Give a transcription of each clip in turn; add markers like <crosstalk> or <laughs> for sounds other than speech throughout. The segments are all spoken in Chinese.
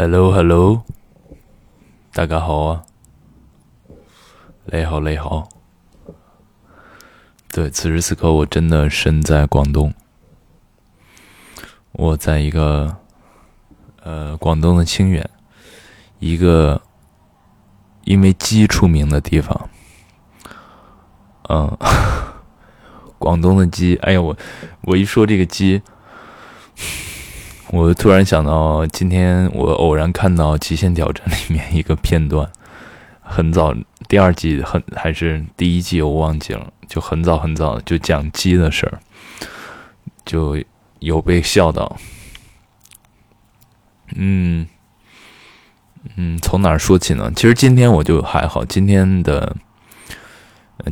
Hello，Hello，大家好啊！你好，你好。对，此时此刻我真的身在广东，我在一个呃广东的清远，一个因为鸡出名的地方。嗯，<laughs> 广东的鸡，哎呀，我我一说这个鸡。我突然想到，今天我偶然看到《极限挑战》里面一个片段，很早，第二季很还是第一季，我忘记了，就很早很早就讲鸡的事儿，就有被笑到。嗯嗯，从哪儿说起呢？其实今天我就还好，今天的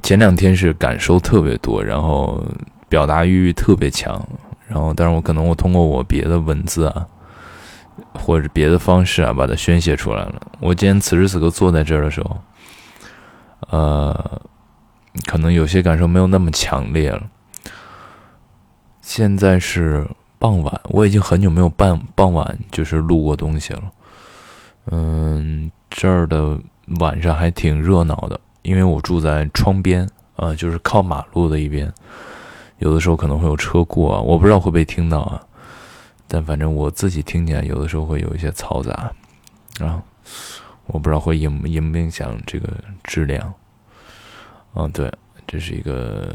前两天是感受特别多，然后表达欲特别强。然后，但是我可能我通过我别的文字啊，或者别的方式啊，把它宣泄出来了。我今天此时此刻坐在这儿的时候，呃，可能有些感受没有那么强烈了。现在是傍晚，我已经很久没有傍傍晚就是录过东西了。嗯，这儿的晚上还挺热闹的，因为我住在窗边啊，就是靠马路的一边。有的时候可能会有车过，啊，我不知道会不会听到啊。但反正我自己听起来，有的时候会有一些嘈杂，啊，我不知道会影影不影响这个质量。嗯，对，这是一个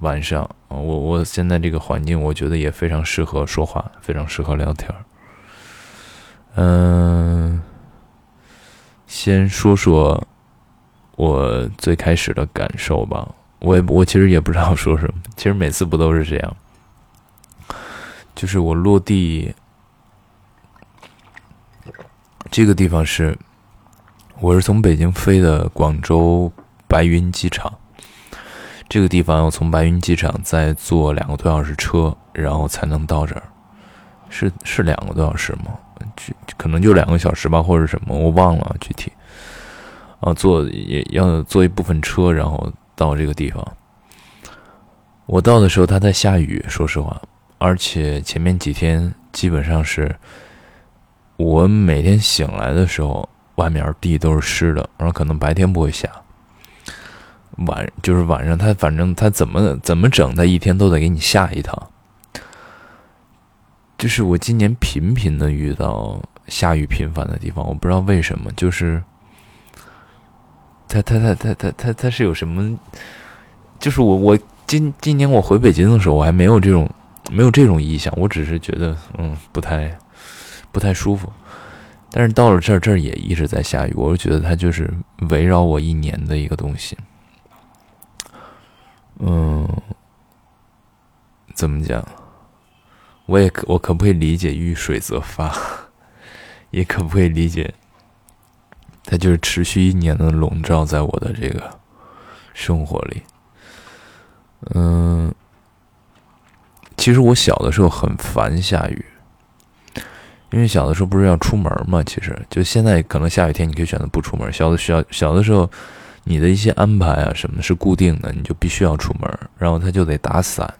晚上，我我现在这个环境，我觉得也非常适合说话，非常适合聊天儿嗯，先说说我最开始的感受吧。我也我其实也不知道说什么，其实每次不都是这样，就是我落地这个地方是，我是从北京飞的广州白云机场，这个地方要从白云机场再坐两个多小时车，然后才能到这儿，是是两个多小时吗？就可能就两个小时吧，或者什么，我忘了具体。啊，坐也要坐一部分车，然后。到这个地方，我到的时候它在下雨，说实话，而且前面几天基本上是，我每天醒来的时候，外面地都是湿的，然后可能白天不会下，晚就是晚上，它反正它怎么怎么整，它一天都得给你下一趟。就是我今年频频的遇到下雨频繁的地方，我不知道为什么，就是。他他他他他他他是有什么？就是我我今今年我回北京的时候，我还没有这种没有这种意向，我只是觉得嗯不太不太舒服。但是到了这儿，这儿也一直在下雨，我就觉得它就是围绕我一年的一个东西。嗯，怎么讲？我也可我可不可以理解遇水则发？<laughs> 也可不可以理解？它就是持续一年的笼罩在我的这个生活里。嗯，其实我小的时候很烦下雨，因为小的时候不是要出门嘛。其实就现在可能下雨天你可以选择不出门。小的小小的时候，你的一些安排啊什么是固定的，你就必须要出门，然后他就得打伞，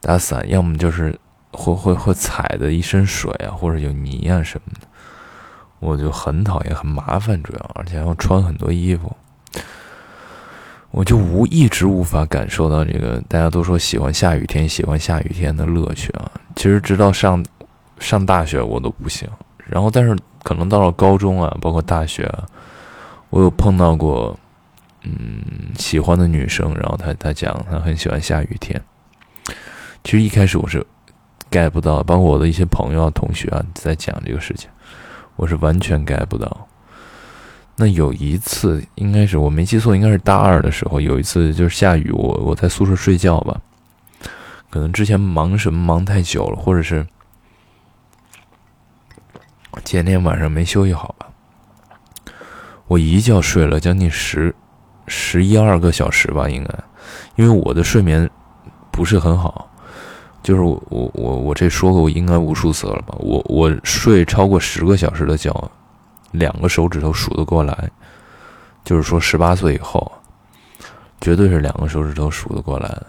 打伞，要么就是会会会踩的一身水啊，或者有泥啊什么的。我就很讨厌，很麻烦，主要而且要穿很多衣服，我就无一直无法感受到这个大家都说喜欢下雨天，喜欢下雨天的乐趣啊。其实直到上上大学我都不行，然后但是可能到了高中啊，包括大学啊，我有碰到过嗯喜欢的女生，然后她她讲她很喜欢下雨天。其实一开始我是 get 不到，包括我的一些朋友啊、同学啊在讲这个事情。我是完全 get 不到。那有一次，应该是我没记错，应该是大二的时候，有一次就是下雨，我我在宿舍睡觉吧，可能之前忙什么忙太久了，或者是前天晚上没休息好吧，我一觉睡了将近十十一二个小时吧，应该，因为我的睡眠不是很好。就是我我我这说过我应该无数次了吧？我我睡超过十个小时的觉，两个手指头数得过来。就是说十八岁以后，绝对是两个手指头数得过来的。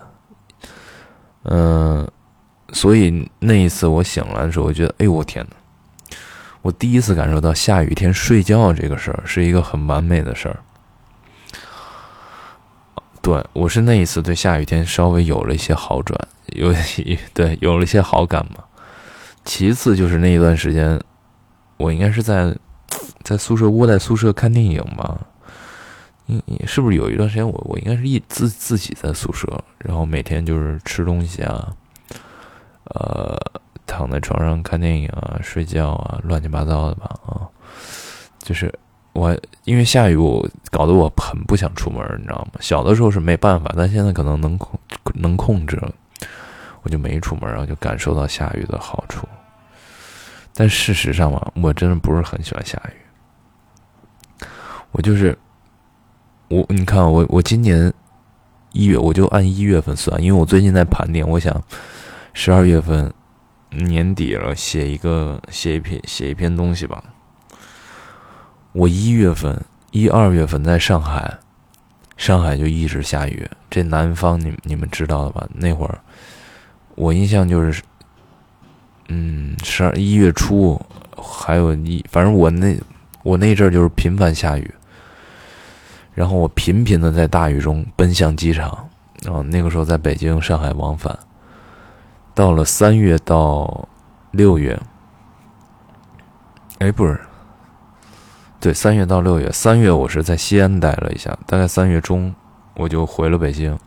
嗯，所以那一次我醒来的时候，我觉得，哎呦我天哪！我第一次感受到下雨天睡觉这个事儿是一个很完美的事儿。对我是那一次对下雨天稍微有了一些好转，有 <laughs> 对有了一些好感嘛。其次就是那一段时间，我应该是在 <tsk> 在宿舍窝在宿舍看电影吧。你你是不是有一段时间我我应该是一自自己在宿舍，然后每天就是吃东西啊，呃，躺在床上看电影啊，睡觉啊，乱七八糟的吧啊，就是我因为下雨，我搞得我很不想出门，你知道吗？小的时候是没办法，但现在可能能控能控制了，我就没出门，然后就感受到下雨的好处。但事实上嘛，我真的不是很喜欢下雨，我就是。我你看我我今年一月我就按一月份算，因为我最近在盘点，我想十二月份年底了，写一个写一篇写一篇东西吧。我一月份一二月份在上海，上海就一直下雨。这南方你你们知道的吧？那会儿我印象就是，嗯，十二一月初还有一，反正我那我那阵儿就是频繁下雨。然后我频频的在大雨中奔向机场，然后那个时候在北京、上海往返。到了三月到六月，哎，不是，对，三月到六月，三月我是在西安待了一下，大概三月中我就回了北京。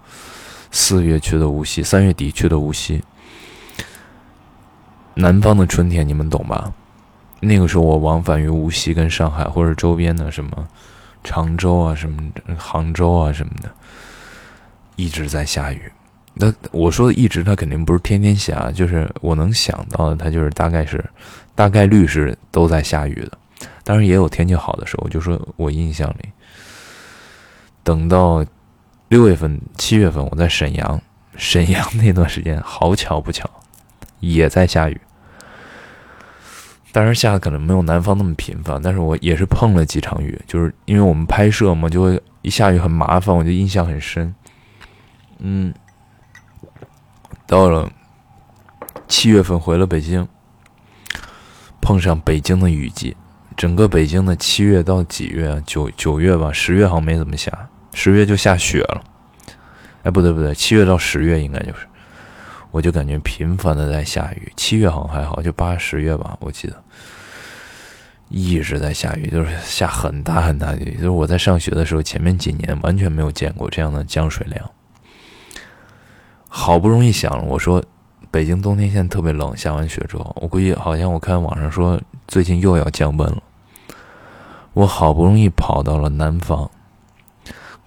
四月去的无锡，三月底去的无锡。南方的春天你们懂吧？那个时候我往返于无锡跟上海或者周边的什么。常州啊，什么杭州啊，什么的，一直在下雨。那我说的一直，它肯定不是天天下，就是我能想到的，它就是大概是，大概率是都在下雨的。当然也有天气好的时候，就说我印象里，等到六月份、七月份，我在沈阳，沈阳那段时间，好巧不巧，也在下雨。当然下的可能没有南方那么频繁，但是我也是碰了几场雨，就是因为我们拍摄嘛，就会一下雨很麻烦，我就印象很深。嗯，到了七月份回了北京，碰上北京的雨季，整个北京的七月到几月？九九月吧，十月好像没怎么下，十月就下雪了。哎，不对不对，七月到十月应该就是。我就感觉频繁的在下雨，七月好像还好，就八十月吧，我记得一直在下雨，就是下很大很大的雨，就是我在上学的时候，前面几年完全没有见过这样的降水量。好不容易想，我说北京冬天现在特别冷，下完雪之后，我估计好像我看网上说最近又要降温了。我好不容易跑到了南方，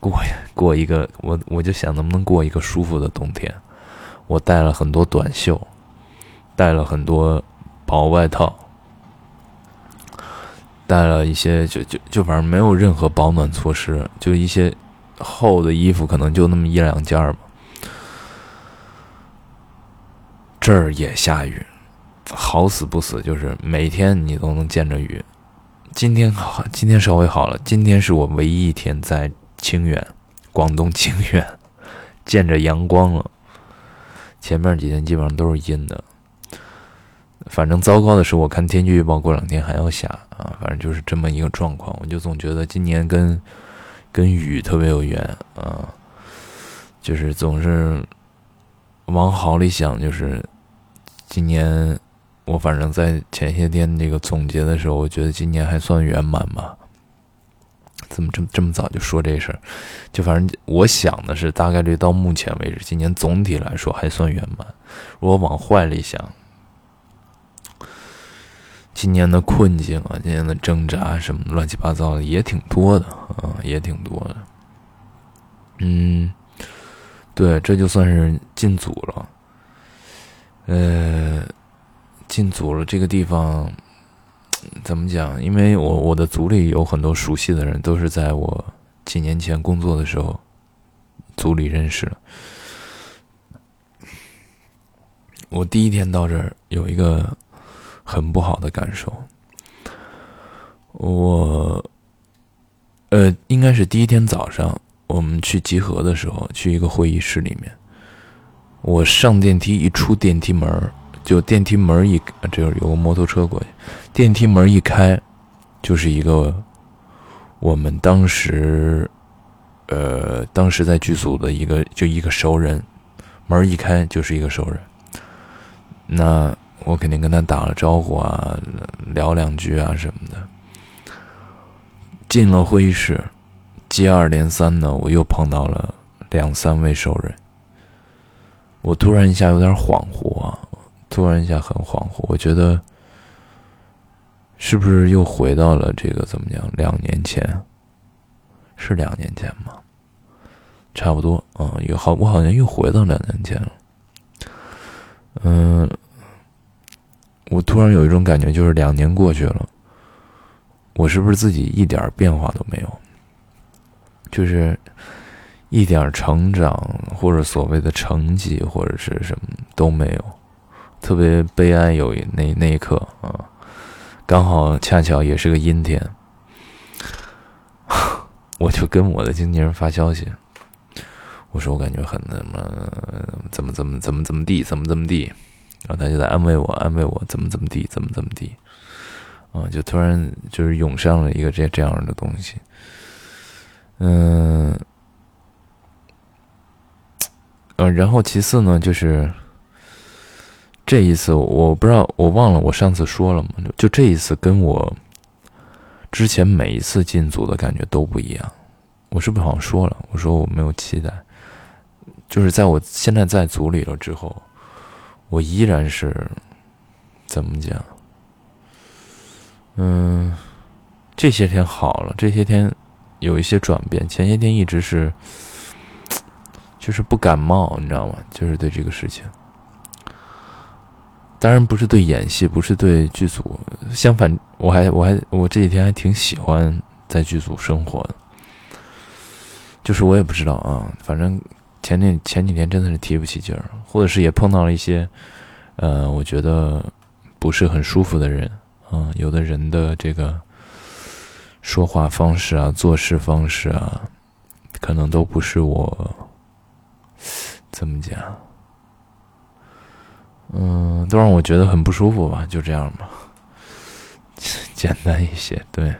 过过一个我我就想能不能过一个舒服的冬天。我带了很多短袖，带了很多薄外套，带了一些就就就反正没有任何保暖措施，就一些厚的衣服，可能就那么一两件儿吧。这儿也下雨，好死不死，就是每天你都能见着雨。今天好，今天稍微好了。今天是我唯一一天在清远，广东清远 <laughs> 见着阳光了。前面几天基本上都是阴的，反正糟糕的是，我看天气预报过两天还要下啊，反正就是这么一个状况。我就总觉得今年跟跟雨特别有缘啊，就是总是往好里想，就是今年我反正在前些天那个总结的时候，我觉得今年还算圆满吧。怎么这么这么早就说这事儿？就反正我想的是，大概率到目前为止，今年总体来说还算圆满。如果往坏里想，今年的困境啊，今年的挣扎什么乱七八糟的也挺多的啊，也挺多的。嗯，对，这就算是进组了。呃，进组了，这个地方。怎么讲？因为我我的组里有很多熟悉的人，都是在我几年前工作的时候组里认识的。我第一天到这儿有一个很不好的感受，我呃，应该是第一天早上我们去集合的时候，去一个会议室里面，我上电梯一出电梯门儿就电梯门一，这有个摩托车过去，电梯门一开，就是一个我们当时，呃，当时在剧组的一个就一个熟人，门一开就是一个熟人。那我肯定跟他打了招呼啊，聊两句啊什么的。进了会议室，接二连三的，我又碰到了两三位熟人。我突然一下有点恍惚啊。突然一下很恍惚，我觉得是不是又回到了这个怎么讲？两年前，是两年前吗？差不多啊，又好，我好像又回到两年前了。嗯，我突然有一种感觉，就是两年过去了，我是不是自己一点变化都没有？就是一点成长或者所谓的成绩或者是什么都没有。特别悲哀，有一那那一刻啊，刚好恰巧也是个阴天，<laughs> 我就跟我的经纪人发消息，我说我感觉很那么怎么怎么怎么怎么地怎么怎么地，然后他就在安慰我安慰我怎么怎么地怎么怎么地，啊，就突然就是涌上了一个这这样的东西，嗯，呃，然后其次呢就是。这一次我不知道，我忘了我上次说了吗？就这一次跟我之前每一次进组的感觉都不一样。我是不是好像说了？我说我没有期待，就是在我现在在组里了之后，我依然是怎么讲？嗯，这些天好了，这些天有一些转变。前些天一直是就是不感冒，你知道吗？就是对这个事情。当然不是对演戏，不是对剧组。相反，我还我还我这几天还挺喜欢在剧组生活的。就是我也不知道啊，反正前天前几天真的是提不起劲儿，或者是也碰到了一些，呃，我觉得不是很舒服的人啊。有的人的这个说话方式啊，做事方式啊，可能都不是我怎么讲。嗯，都让我觉得很不舒服吧，就这样吧，<laughs> 简单一些，对，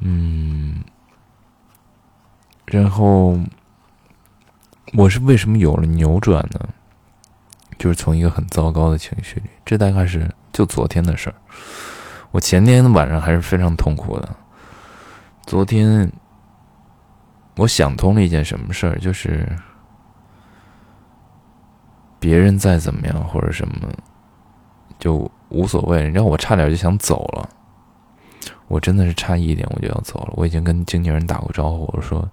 嗯，然后我是为什么有了扭转呢？就是从一个很糟糕的情绪里，这大概是就昨天的事儿。我前天晚上还是非常痛苦的，昨天我想通了一件什么事儿，就是。别人再怎么样或者什么，就无所谓。你知道我差点就想走了，我真的是差一点我就要走了。我已经跟经纪人打过招呼，我说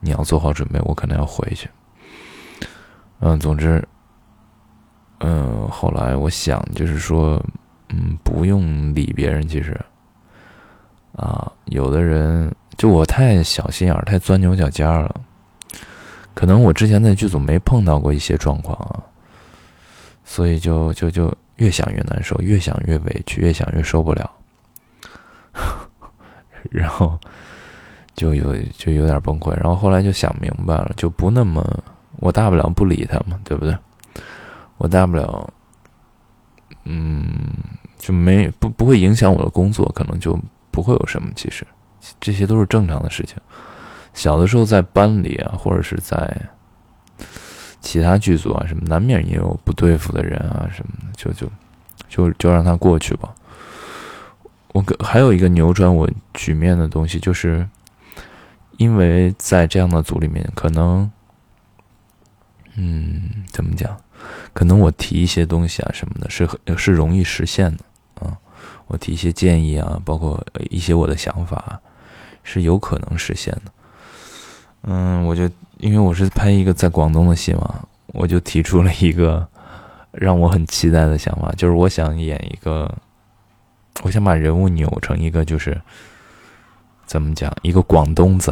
你要做好准备，我可能要回去。嗯，总之，嗯，后来我想就是说，嗯，不用理别人。其实，啊，有的人就我太小心眼儿，太钻牛角尖了。可能我之前在剧组没碰到过一些状况啊，所以就就就越想越难受，越想越委屈，越想越受不了，<laughs> 然后就有就有点崩溃。然后后来就想明白了，就不那么，我大不了不理他嘛，对不对？我大不了，嗯，就没不不会影响我的工作，可能就不会有什么。其实这些都是正常的事情。小的时候在班里啊，或者是在其他剧组啊，什么难免也有不对付的人啊，什么的，就就就就让他过去吧。我还有一个扭转我局面的东西，就是因为在这样的组里面，可能，嗯，怎么讲？可能我提一些东西啊，什么的，是是容易实现的啊。我提一些建议啊，包括一些我的想法，是有可能实现的。嗯，我就因为我是拍一个在广东的戏嘛，我就提出了一个让我很期待的想法，就是我想演一个，我想把人物扭成一个，就是怎么讲，一个广东仔。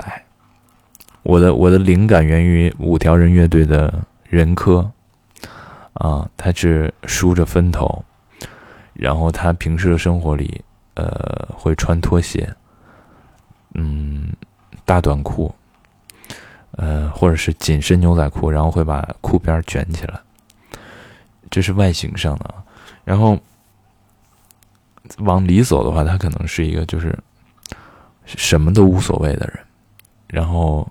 我的我的灵感源于五条人乐队的任科，啊，他是梳着分头，然后他平时的生活里，呃，会穿拖鞋，嗯，大短裤。呃，或者是紧身牛仔裤，然后会把裤边卷起来，这是外形上的。然后往里走的话，他可能是一个就是什么都无所谓的人，然后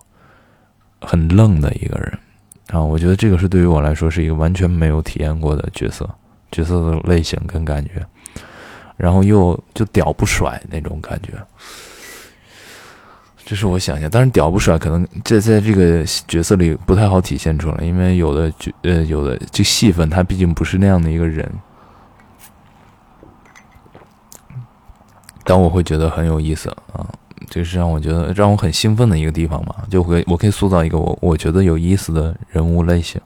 很愣的一个人。啊，我觉得这个是对于我来说是一个完全没有体验过的角色，角色的类型跟感觉，然后又就屌不甩那种感觉。这是我想象，但是屌不甩可能 <laughs> 这在这个角色里不太好体现出来，因为有的角呃有的这戏份他毕竟不是那样的一个人，但我会觉得很有意思啊，这是让我觉得让我很兴奋的一个地方嘛，就会我可以塑造一个我我觉得有意思的人物类型，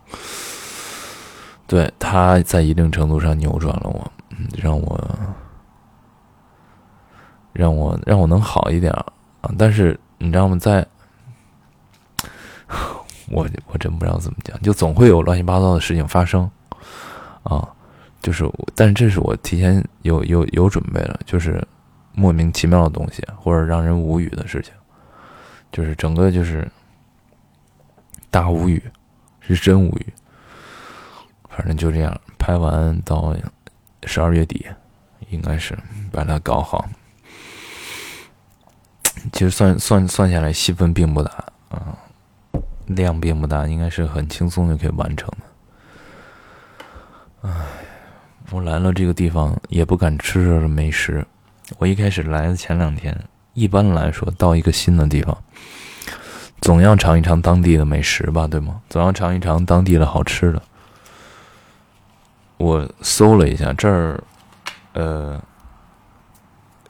对他在一定程度上扭转了我，让我让我让我能好一点啊，但是。你知道吗？在，我我真不知道怎么讲，就总会有乱七八糟的事情发生，啊，就是，但是这是我提前有有有准备的，就是莫名其妙的东西，或者让人无语的事情，就是整个就是大无语，是真无语，反正就这样，拍完到十二月底，应该是把它搞好。其实算算算下来，戏份并不大啊，量并不大，应该是很轻松就可以完成的。唉，我来了这个地方也不敢吃这美食。我一开始来的前两天，一般来说到一个新的地方，总要尝一尝当地的美食吧，对吗？总要尝一尝当地的好吃的。我搜了一下这儿，呃，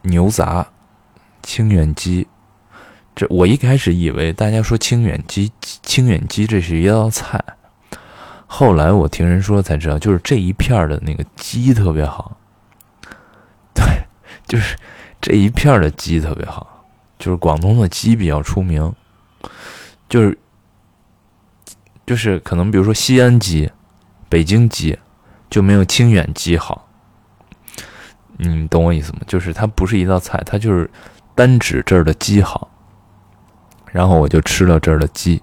牛杂。清远鸡，这我一开始以为大家说清远鸡，清远鸡这是一道菜，后来我听人说才知道，就是这一片的那个鸡特别好，对，就是这一片的鸡特别好，就是广东的鸡比较出名，就是就是可能比如说西安鸡、北京鸡就没有清远鸡好，你懂我意思吗？就是它不是一道菜，它就是。单指这儿的鸡好，然后我就吃了这儿的鸡，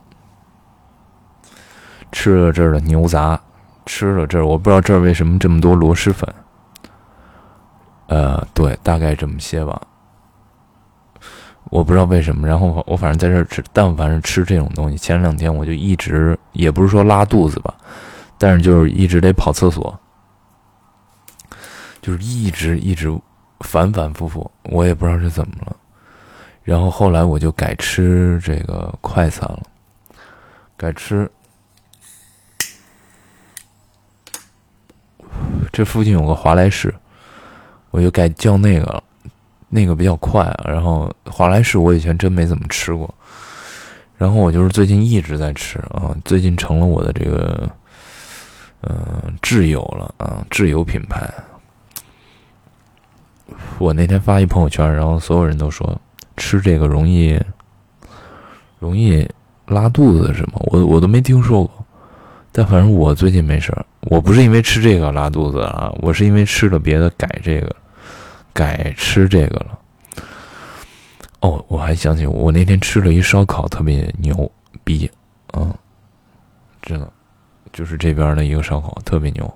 吃了这儿的牛杂，吃了这儿，我不知道这儿为什么这么多螺蛳粉。呃，对，大概这么些吧，我不知道为什么。然后我反正在这儿吃，但凡是吃这种东西，前两天我就一直也不是说拉肚子吧，但是就是一直得跑厕所，就是一直一直反反复复，我也不知道是怎么了。然后后来我就改吃这个快餐了，改吃。这附近有个华莱士，我就改叫那个了，那个比较快。然后华莱士我以前真没怎么吃过，然后我就是最近一直在吃啊，最近成了我的这个，嗯，挚友了啊，挚友品牌。我那天发一朋友圈，然后所有人都说。吃这个容易容易拉肚子是吗？我我都没听说过，但反正我最近没事儿。我不是因为吃这个拉肚子啊，我是因为吃了别的改这个改吃这个了。哦，我还想起我那天吃了一烧烤，特别牛逼，嗯，真的就是这边的一个烧烤特别牛，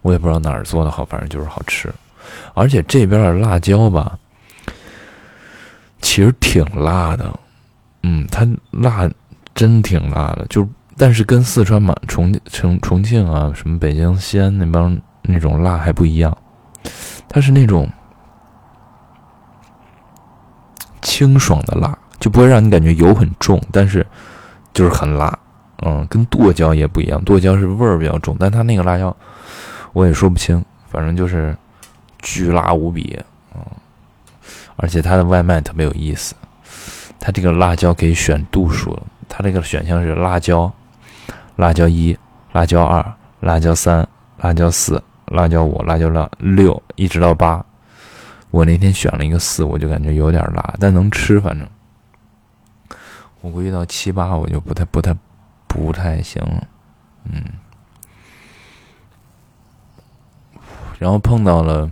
我也不知道哪儿做的好，反正就是好吃，而且这边的辣椒吧。其实挺辣的，嗯，它辣真挺辣的，就但是跟四川嘛、重重重庆啊、什么北京、西安那帮那种辣还不一样，它是那种清爽的辣，就不会让你感觉油很重，但是就是很辣，嗯，跟剁椒也不一样，剁椒是味儿比较重，但它那个辣椒我也说不清，反正就是巨辣无比。而且它的外卖特别有意思，它这个辣椒可以选度数，它这个选项是辣椒、辣椒一、辣椒二、辣椒三、辣椒四、辣椒五、辣椒六，一直到八。我那天选了一个四，我就感觉有点辣，但能吃，反正。我估计到七八我就不太、不太、不太行了，嗯。然后碰到了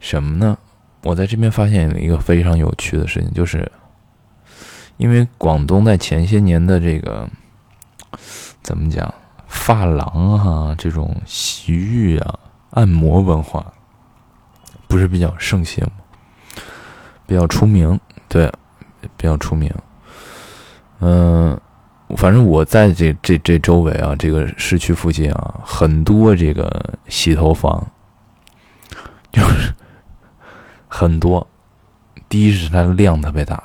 什么呢？我在这边发现了一个非常有趣的事情，就是因为广东在前些年的这个怎么讲发廊啊，这种洗浴啊、按摩文化，不是比较盛行吗？比较出名，对，比较出名。嗯，反正我在这这这周围啊，这个市区附近啊，很多这个洗头房，<laughs> 就是很多。第一是它的量特别大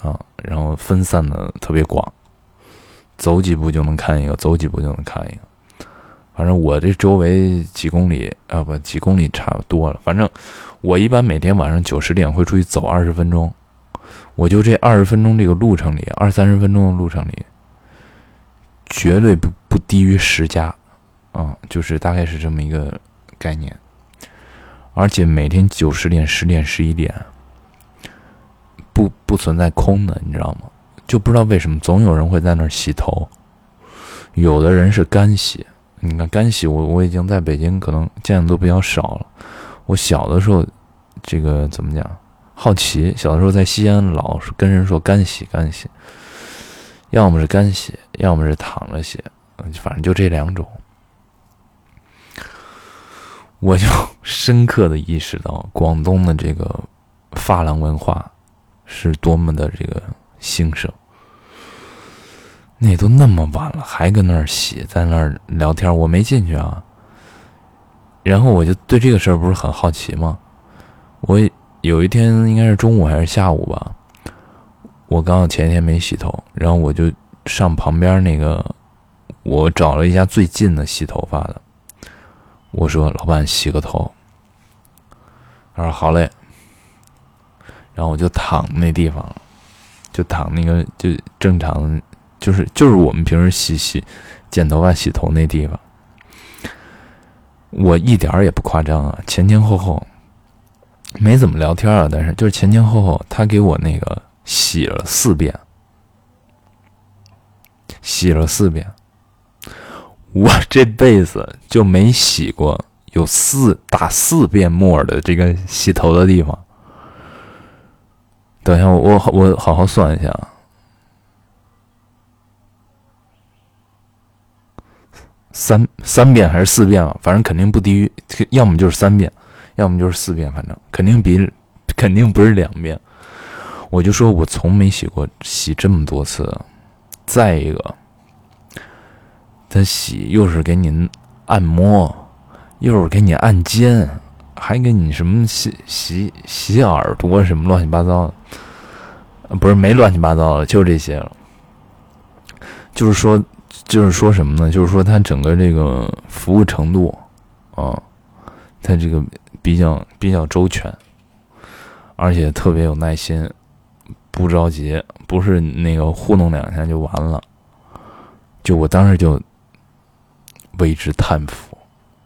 啊，然后分散的特别广，走几步就能看一个，走几步就能看一个。反正我这周围几公里啊，不几公里差不多了。反正我一般每天晚上九十点会出去走二十分钟，我就这二十分钟这个路程里，二三十分钟的路程里，绝对不不低于十家，啊，就是大概是这么一个概念。而且每天九十点、十点、十一点。不不存在空的，你知道吗？就不知道为什么总有人会在那儿洗头。有的人是干洗，你看干洗，我我已经在北京可能见的都比较少了。我小的时候，这个怎么讲？好奇，小的时候在西安老是跟人说干洗干洗，要么是干洗，要么是躺着洗，反正就这两种。我就深刻的意识到广东的这个发廊文化。是多么的这个兴盛，那都那么晚了，还跟那儿洗，在那儿聊天，我没进去啊。然后我就对这个事儿不是很好奇吗？我有一天应该是中午还是下午吧，我刚好前一天没洗头，然后我就上旁边那个，我找了一家最近的洗头发的，我说老板洗个头，他说好嘞。然后我就躺那地方，就躺那个就正常，就是就是我们平时洗洗剪头发、洗头那地方。我一点儿也不夸张啊，前前后后没怎么聊天啊，但是就是前前后后，他给我那个洗了四遍，洗了四遍，我这辈子就没洗过有四打四遍沫的这个洗头的地方。等一下，我我我好好算一下，三三遍还是四遍啊？反正肯定不低于，要么就是三遍，要么就是四遍，反正肯定比肯定不是两遍。我就说我从没洗过洗这么多次。再一个，他洗又是给你按摩，又是给你按肩。还给你什么洗洗洗耳朵什么乱七八糟的，不是没乱七八糟的，就这些了。就是说，就是说什么呢？就是说他整个这个服务程度，啊，他这个比较比较周全，而且特别有耐心，不着急，不是那个糊弄两下就完了。就我当时就为之叹服，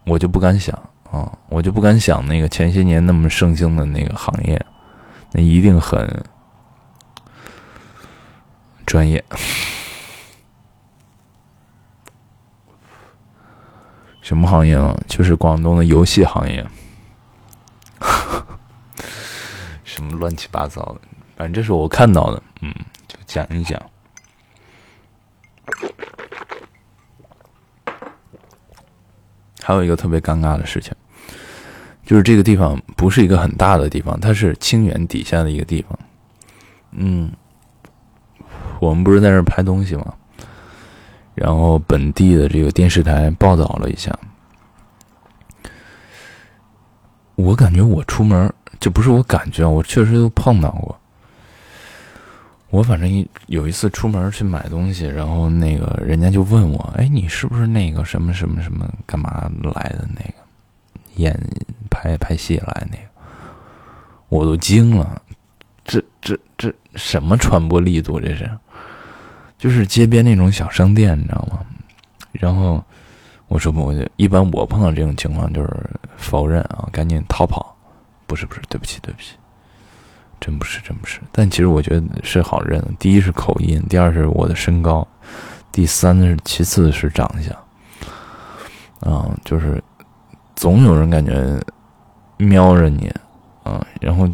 我就不敢想。啊，我就不敢想那个前些年那么盛行的那个行业，那一定很专业。什么行业啊？就是广东的游戏行业。<laughs> 什么乱七八糟的，反正这是我看到的，嗯，就讲一讲。还有一个特别尴尬的事情。就是这个地方不是一个很大的地方，它是清远底下的一个地方。嗯，我们不是在这拍东西吗？然后本地的这个电视台报道了一下，我感觉我出门，这不是我感觉，我确实都碰到过。我反正一有一次出门去买东西，然后那个人家就问我：“哎，你是不是那个什么什么什么干嘛来的那个演？”拍拍戏来那个，我都惊了，这这这什么传播力度？这是，就是街边那种小商店，你知道吗？然后我说不，我就一般我碰到这种情况就是否认啊，赶紧逃跑。不是不是，对不起对不起，真不是真不是。但其实我觉得是好认，第一是口音，第二是我的身高，第三是其次是长相。啊，就是总有人感觉。瞄着你，啊，然后，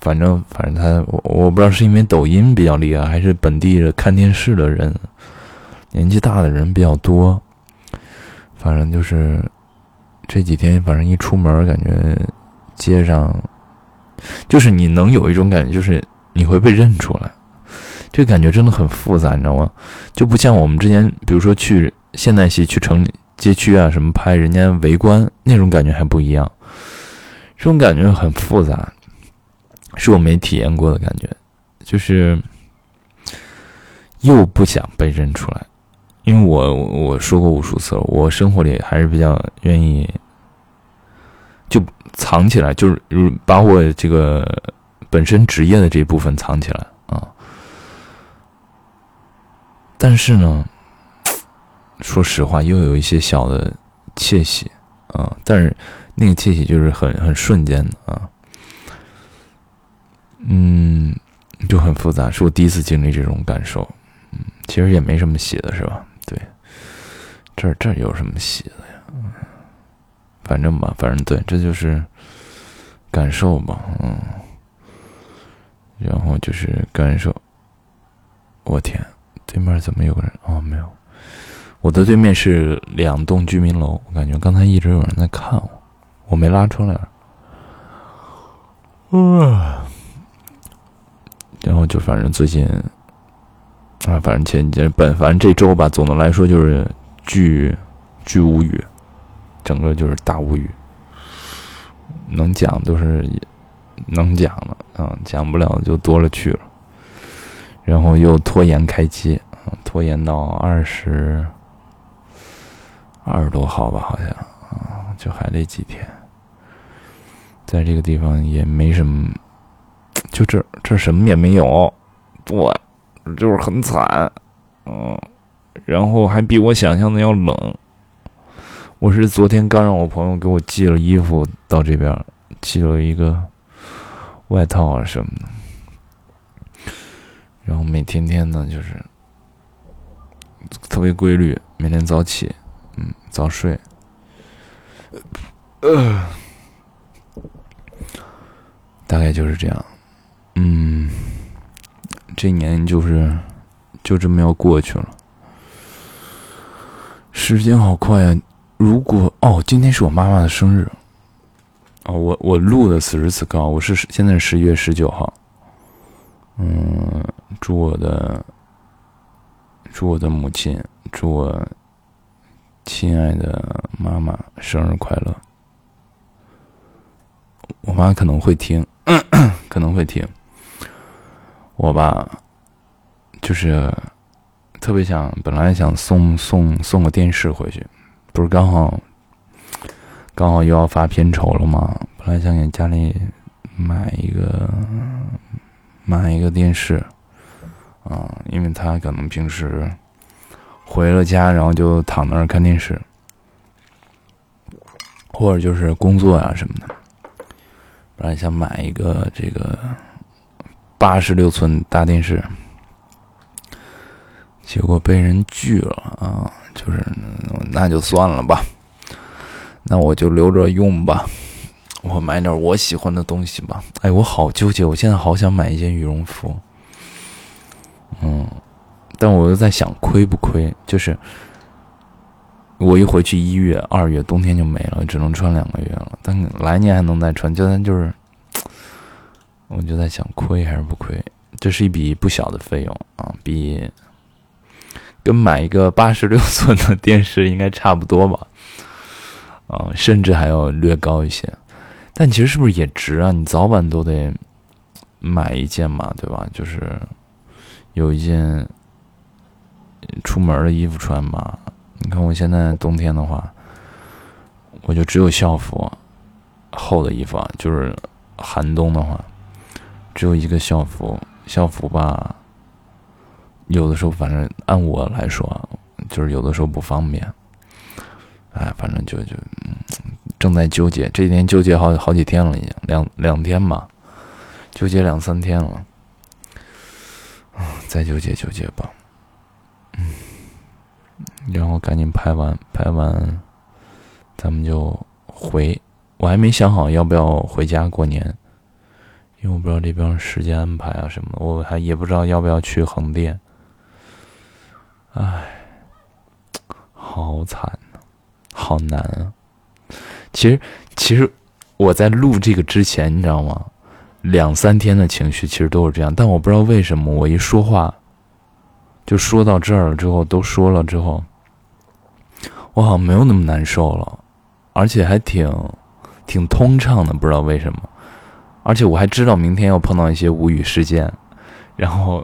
反正反正他，我我不知道是因为抖音比较厉害，还是本地的看电视的人，年纪大的人比较多，反正就是这几天，反正一出门，感觉街上就是你能有一种感觉，就是你会被认出来。这个感觉真的很复杂，你知道吗？就不像我们之前，比如说去现代戏、去城街区啊什么拍人家围观那种感觉还不一样。这种感觉很复杂，是我没体验过的感觉，就是又不想被认出来，因为我我说过无数次了，我生活里还是比较愿意就藏起来，就是把我这个本身职业的这一部分藏起来啊。但是呢，说实话，又有一些小的窃喜啊，但是。那个窃喜就是很很瞬间的啊，嗯，就很复杂，是我第一次经历这种感受，嗯，其实也没什么喜的，是吧？对，这这有什么喜的？反正吧，反正对，这就是感受吧，嗯，然后就是感受，我天，对面怎么有个人？哦，没有，我的对面是两栋居民楼，我感觉刚才一直有人在看我。我没拉出来，嗯，然后就反正最近啊，反正前几本反正这周吧，总的来说就是巨巨无语，整个就是大无语，能讲都是能讲的啊，讲不了就多了去了，然后又拖延开机，拖延到二十二十多号吧，好像啊，就还得几天。在这个地方也没什么，就这这什么也没有，不，就是很惨，嗯，然后还比我想象的要冷。我是昨天刚让我朋友给我寄了衣服到这边，寄了一个外套啊什么的，然后每天天呢就是特别规律，每天早起，嗯，早睡，呃。大概就是这样，嗯，这一年就是就这么要过去了，时间好快呀！如果哦，今天是我妈妈的生日，哦，我我录的此时此刻，我是现在是十一月十九号，嗯，祝我的祝我的母亲，祝我亲爱的妈妈生日快乐！我妈可能会听。<clears throat> 可能会听我吧，就是特别想，本来想送送送个电视回去，不是刚好刚好又要发片酬了吗？本来想给家里买一个买一个电视，啊，因为他可能平时回了家，然后就躺那儿看电视，或者就是工作啊什么的。本来想买一个这个八十六寸大电视，结果被人拒了啊！就是那就算了吧，那我就留着用吧。我买点我喜欢的东西吧。哎，我好纠结，我现在好想买一件羽绒服。嗯，但我又在想亏不亏，就是。我一回去一月、二月，冬天就没了，只能穿两个月了。但来年还能再穿，就算就是，我就在想亏还是不亏？这是一笔不小的费用啊，比跟买一个八十六 <laughs> 寸的电视应该差不多吧？啊，甚至还要略高一些。但其实是不是也值啊？你早晚都得买一件嘛，对吧？就是有一件出门的衣服穿嘛。你看我现在冬天的话，我就只有校服，厚的衣服啊，就是寒冬的话，只有一个校服。校服吧，有的时候反正按我来说，就是有的时候不方便。哎，反正就就正在纠结，这几天纠结好好几天了，已经两两天吧，纠结两三天了。再纠结纠结吧。嗯。然后赶紧拍完，拍完，咱们就回。我还没想好要不要回家过年，因为我不知道这边时间安排啊什么，我还也不知道要不要去横店。唉，好惨呐，好难啊！其实，其实我在录这个之前，你知道吗？两三天的情绪其实都是这样，但我不知道为什么，我一说话，就说到这儿了之后，都说了之后，我好像没有那么难受了，而且还挺挺通畅的，不知道为什么。而且我还知道明天要碰到一些无语事件，然后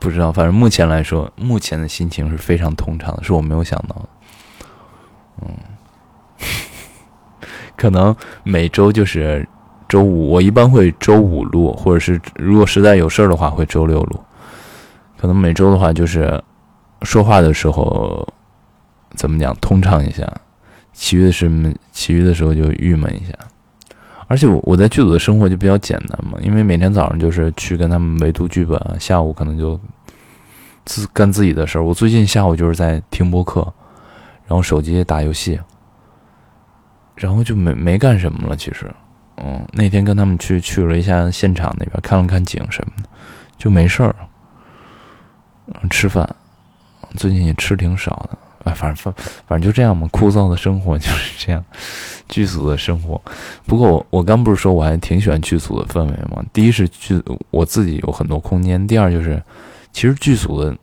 不知道，反正目前来说，目前的心情是非常通畅的，是我没有想到的。嗯，<laughs> 可能每周就是周五，我一般会周五录，或者是如果实在有事儿的话，会周六录。可能每周的话，就是说话的时候怎么讲通畅一下，其余的是其余的时候就郁闷一下。而且我我在剧组的生活就比较简单嘛，因为每天早上就是去跟他们围读剧本，下午可能就自干自己的事儿。我最近下午就是在听播客，然后手机打游戏，然后就没没干什么了。其实，嗯，那天跟他们去去了一下现场那边，看了看景什么的，就没事儿。吃饭，最近也吃挺少的。哎，反正反反正就这样嘛，枯燥的生活就是这样，剧组的生活。不过我我刚不是说我还挺喜欢剧组的氛围吗？第一是剧我自己有很多空间，第二就是其实剧组的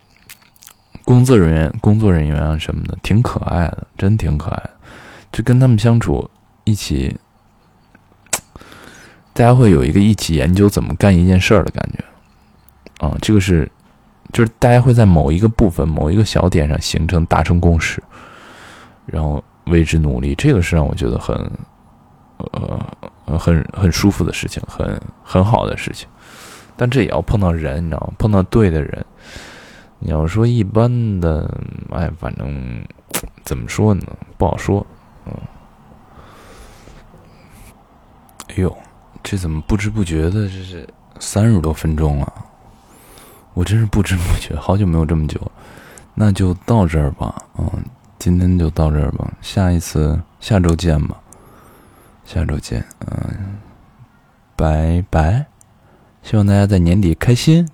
工作人员、工作人员啊什么的挺可爱的，真挺可爱。就跟他们相处，一起，大家会有一个一起研究怎么干一件事儿的感觉。啊，这个是。就是大家会在某一个部分、某一个小点上形成达成共识，然后为之努力，这个是让我觉得很，呃，很很舒服的事情，很很好的事情。但这也要碰到人，你知道吗？碰到对的人。你要说一般的，哎，反正怎么说呢？不好说。嗯。哎呦，这怎么不知不觉的，这是三十多分钟了。我真是不知不觉，<laughs> 好久没有这么久，那就到这儿吧。嗯，今天就到这儿吧，下一次下周见吧，下周见。嗯，拜拜，希望大家在年底开心，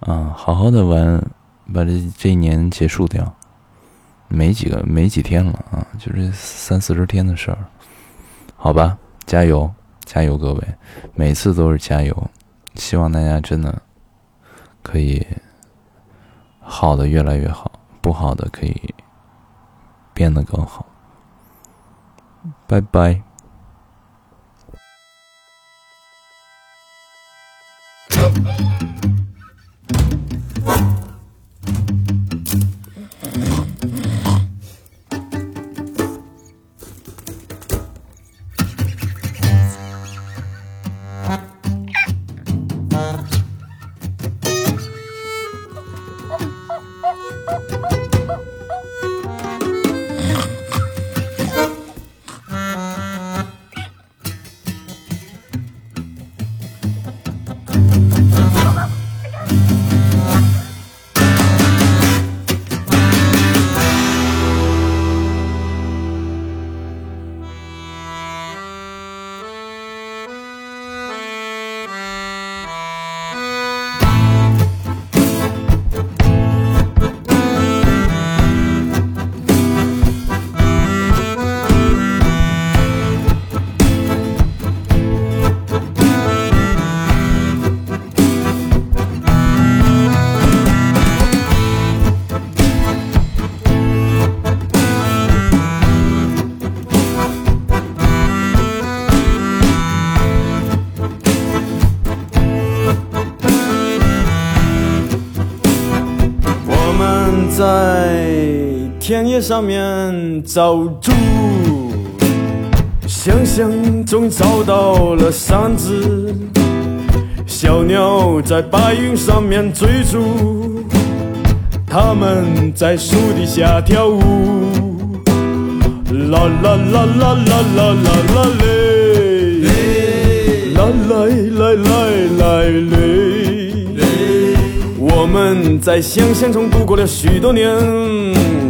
啊，好好的玩，把这这一年结束掉，没几个没几天了啊，就这三四十天的事儿，好吧，加油，加油，各位，每次都是加油，希望大家真的。可以好的越来越好，不好的可以变得更好。拜拜。上面找猪，想象中找到了山子，小鸟在白云上面追逐，它们在树底下跳舞，啦啦啦啦啦啦啦啦嘞，啦来来来来嘞，我们在想象中度过了许多年。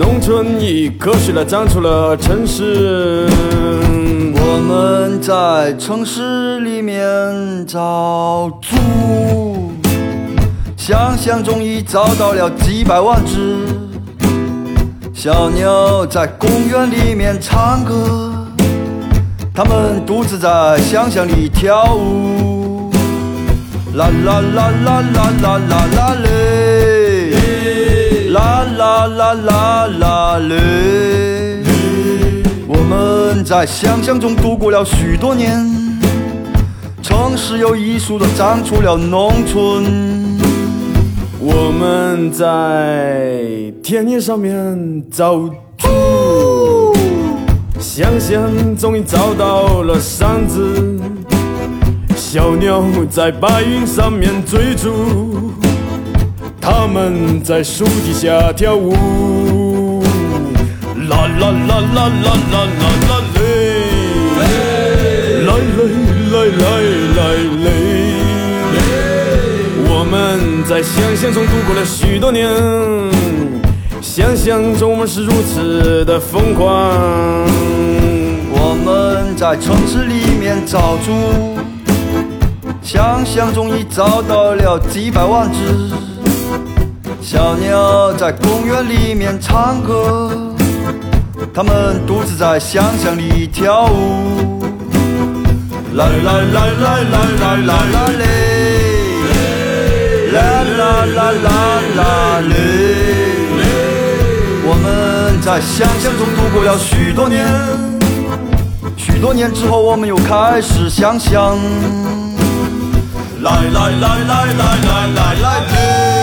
农村以科学的长出了城市，我们在城市里面找猪，想象中已找到了几百万只，小鸟在公园里面唱歌，它们独自在想象里跳舞。啦啦啦啦啦啦啦啦嘞，啦啦啦啦啦嘞。我们在想象中度过了许多年，城市有艺术的长出了农村。我们在田野上面找猪，想象终于找到了嗓子。小鸟在白云上面追逐，他们在树底下跳舞。啦啦啦啦啦啦啦啦嘞，来来来来来嘞。我们在想象中度过了许多年，想象中我们是如此的疯狂。我们在城市里面找猪，想象中已找到了几百万只。小鸟在公园里面唱歌，它们独自在想象里跳舞。啦啦啦啦啦啦啦啦嘞，啦啦啦啦啦嘞。我们在想象中度过了许多年，许多年之后，我们又开始想象。来来来来来来来来嘞。